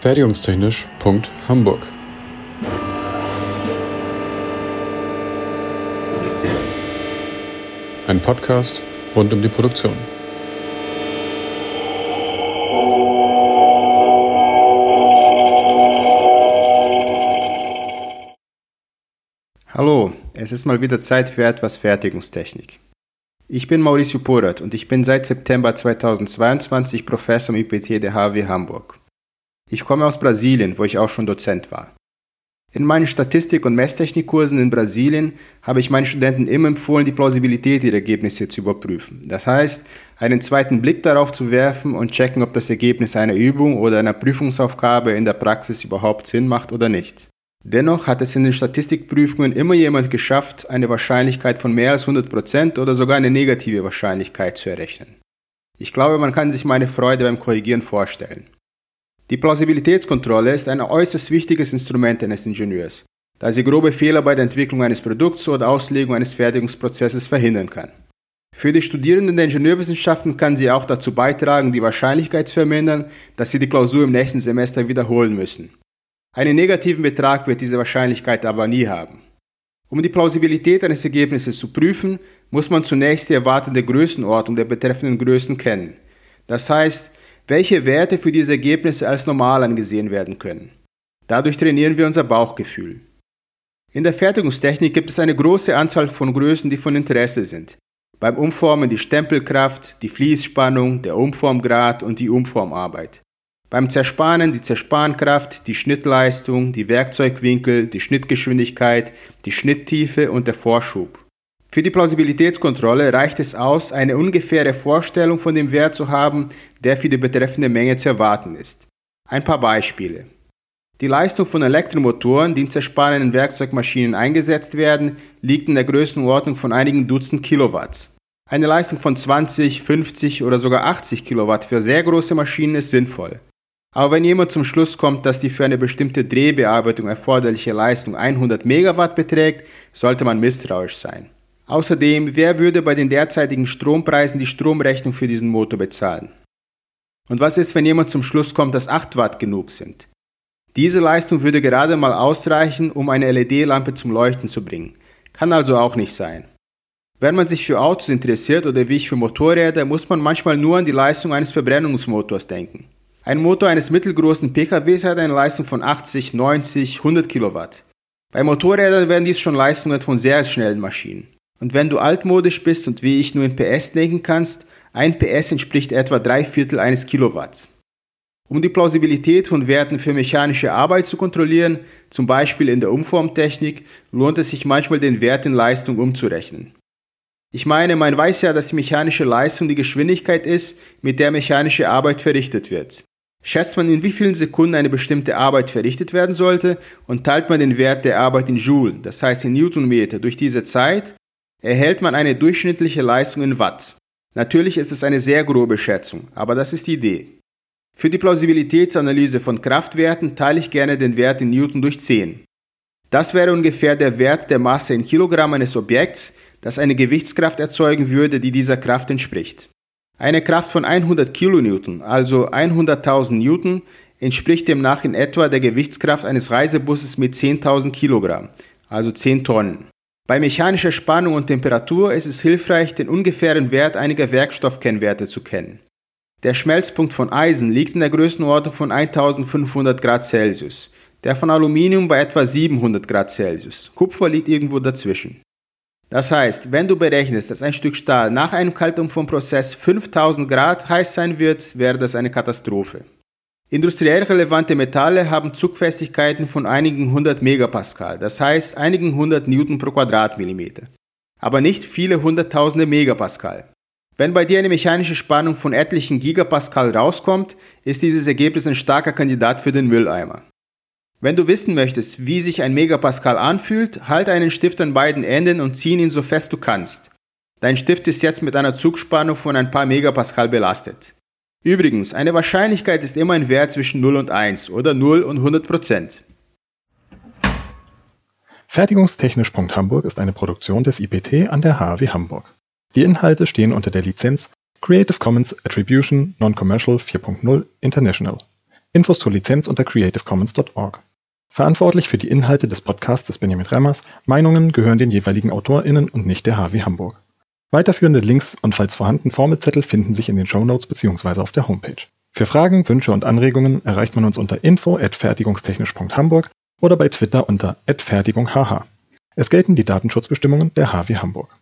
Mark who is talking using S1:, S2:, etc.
S1: Fertigungstechnisch.hamburg Ein Podcast rund um die Produktion.
S2: Hallo, es ist mal wieder Zeit für etwas Fertigungstechnik. Ich bin Mauricio Porat und ich bin seit September 2022 Professor am IPT der HW Hamburg. Ich komme aus Brasilien, wo ich auch schon Dozent war. In meinen Statistik- und Messtechnikkursen in Brasilien habe ich meinen Studenten immer empfohlen, die Plausibilität ihrer Ergebnisse zu überprüfen. Das heißt, einen zweiten Blick darauf zu werfen und checken, ob das Ergebnis einer Übung oder einer Prüfungsaufgabe in der Praxis überhaupt Sinn macht oder nicht. Dennoch hat es in den Statistikprüfungen immer jemand geschafft, eine Wahrscheinlichkeit von mehr als 100% oder sogar eine negative Wahrscheinlichkeit zu errechnen. Ich glaube, man kann sich meine Freude beim Korrigieren vorstellen. Die Plausibilitätskontrolle ist ein äußerst wichtiges Instrument eines Ingenieurs, da sie grobe Fehler bei der Entwicklung eines Produkts oder Auslegung eines Fertigungsprozesses verhindern kann. Für die Studierenden der Ingenieurwissenschaften kann sie auch dazu beitragen, die Wahrscheinlichkeit zu vermindern, dass sie die Klausur im nächsten Semester wiederholen müssen. Einen negativen Betrag wird diese Wahrscheinlichkeit aber nie haben. Um die Plausibilität eines Ergebnisses zu prüfen, muss man zunächst die erwartende Größenordnung der betreffenden Größen kennen. Das heißt, welche Werte für diese Ergebnisse als normal angesehen werden können. Dadurch trainieren wir unser Bauchgefühl. In der Fertigungstechnik gibt es eine große Anzahl von Größen, die von Interesse sind. Beim Umformen die Stempelkraft, die Fließspannung, der Umformgrad und die Umformarbeit. Beim Zerspanen die Zerspankraft, die Schnittleistung, die Werkzeugwinkel, die Schnittgeschwindigkeit, die Schnitttiefe und der Vorschub. Für die Plausibilitätskontrolle reicht es aus, eine ungefähre Vorstellung von dem Wert zu haben, der für die betreffende Menge zu erwarten ist. Ein paar Beispiele. Die Leistung von Elektromotoren, die in zerspannenden Werkzeugmaschinen eingesetzt werden, liegt in der Größenordnung von einigen Dutzend Kilowatt. Eine Leistung von 20, 50 oder sogar 80 Kilowatt für sehr große Maschinen ist sinnvoll. Aber wenn jemand zum Schluss kommt, dass die für eine bestimmte Drehbearbeitung erforderliche Leistung 100 Megawatt beträgt, sollte man misstrauisch sein. Außerdem, wer würde bei den derzeitigen Strompreisen die Stromrechnung für diesen Motor bezahlen? Und was ist, wenn jemand zum Schluss kommt, dass 8 Watt genug sind? Diese Leistung würde gerade mal ausreichen, um eine LED-Lampe zum Leuchten zu bringen. Kann also auch nicht sein. Wenn man sich für Autos interessiert oder wie ich für Motorräder, muss man manchmal nur an die Leistung eines Verbrennungsmotors denken. Ein Motor eines mittelgroßen PKWs hat eine Leistung von 80, 90, 100 Kilowatt. Bei Motorrädern werden dies schon Leistungen von sehr schnellen Maschinen. Und wenn du altmodisch bist und wie ich nur in PS denken kannst, ein PS entspricht etwa drei Viertel eines Kilowatts. Um die Plausibilität von Werten für mechanische Arbeit zu kontrollieren, zum Beispiel in der Umformtechnik, lohnt es sich manchmal den Wert in Leistung umzurechnen. Ich meine, man weiß ja, dass die mechanische Leistung die Geschwindigkeit ist, mit der mechanische Arbeit verrichtet wird. Schätzt man, in wie vielen Sekunden eine bestimmte Arbeit verrichtet werden sollte und teilt man den Wert der Arbeit in Joule, das heißt in Newtonmeter, durch diese Zeit, erhält man eine durchschnittliche Leistung in Watt. Natürlich ist es eine sehr grobe Schätzung, aber das ist die Idee. Für die Plausibilitätsanalyse von Kraftwerten teile ich gerne den Wert in Newton durch 10. Das wäre ungefähr der Wert der Masse in Kilogramm eines Objekts, das eine Gewichtskraft erzeugen würde, die dieser Kraft entspricht. Eine Kraft von 100 Kilonewton, also 100.000 Newton, entspricht demnach in etwa der Gewichtskraft eines Reisebusses mit 10.000 Kilogramm, also 10 Tonnen. Bei mechanischer Spannung und Temperatur ist es hilfreich, den ungefähren Wert einiger Werkstoffkennwerte zu kennen. Der Schmelzpunkt von Eisen liegt in der Größenordnung von 1500 Grad Celsius, der von Aluminium bei etwa 700 Grad Celsius. Kupfer liegt irgendwo dazwischen. Das heißt, wenn du berechnest, dass ein Stück Stahl nach einem Kaltumformprozess 5000 Grad heiß sein wird, wäre das eine Katastrophe. Industriell relevante Metalle haben Zugfestigkeiten von einigen hundert Megapascal, das heißt einigen hundert Newton pro Quadratmillimeter, aber nicht viele hunderttausende Megapascal. Wenn bei dir eine mechanische Spannung von etlichen Gigapascal rauskommt, ist dieses Ergebnis ein starker Kandidat für den Mülleimer. Wenn du wissen möchtest, wie sich ein Megapascal anfühlt, halte einen Stift an beiden Enden und zieh ihn so fest du kannst. Dein Stift ist jetzt mit einer Zugspannung von ein paar Megapascal belastet. Übrigens, eine Wahrscheinlichkeit ist immer ein Wert zwischen 0 und 1 oder 0 und 100 Prozent.
S1: Fertigungstechnisch.hamburg ist eine Produktion des IPT an der HW Hamburg. Die Inhalte stehen unter der Lizenz Creative Commons Attribution Non-Commercial 4.0 International. Infos zur Lizenz unter creativecommons.org. Verantwortlich für die Inhalte des Podcasts ist Benjamin Remmers. Meinungen gehören den jeweiligen AutorInnen und nicht der HW Hamburg. Weiterführende Links und falls vorhanden Formelzettel finden sich in den Shownotes bzw. auf der Homepage. Für Fragen, Wünsche und Anregungen erreicht man uns unter info@fertigungstechnisch.hamburg oder bei Twitter unter @fertigunghh. Es gelten die Datenschutzbestimmungen der HW Hamburg.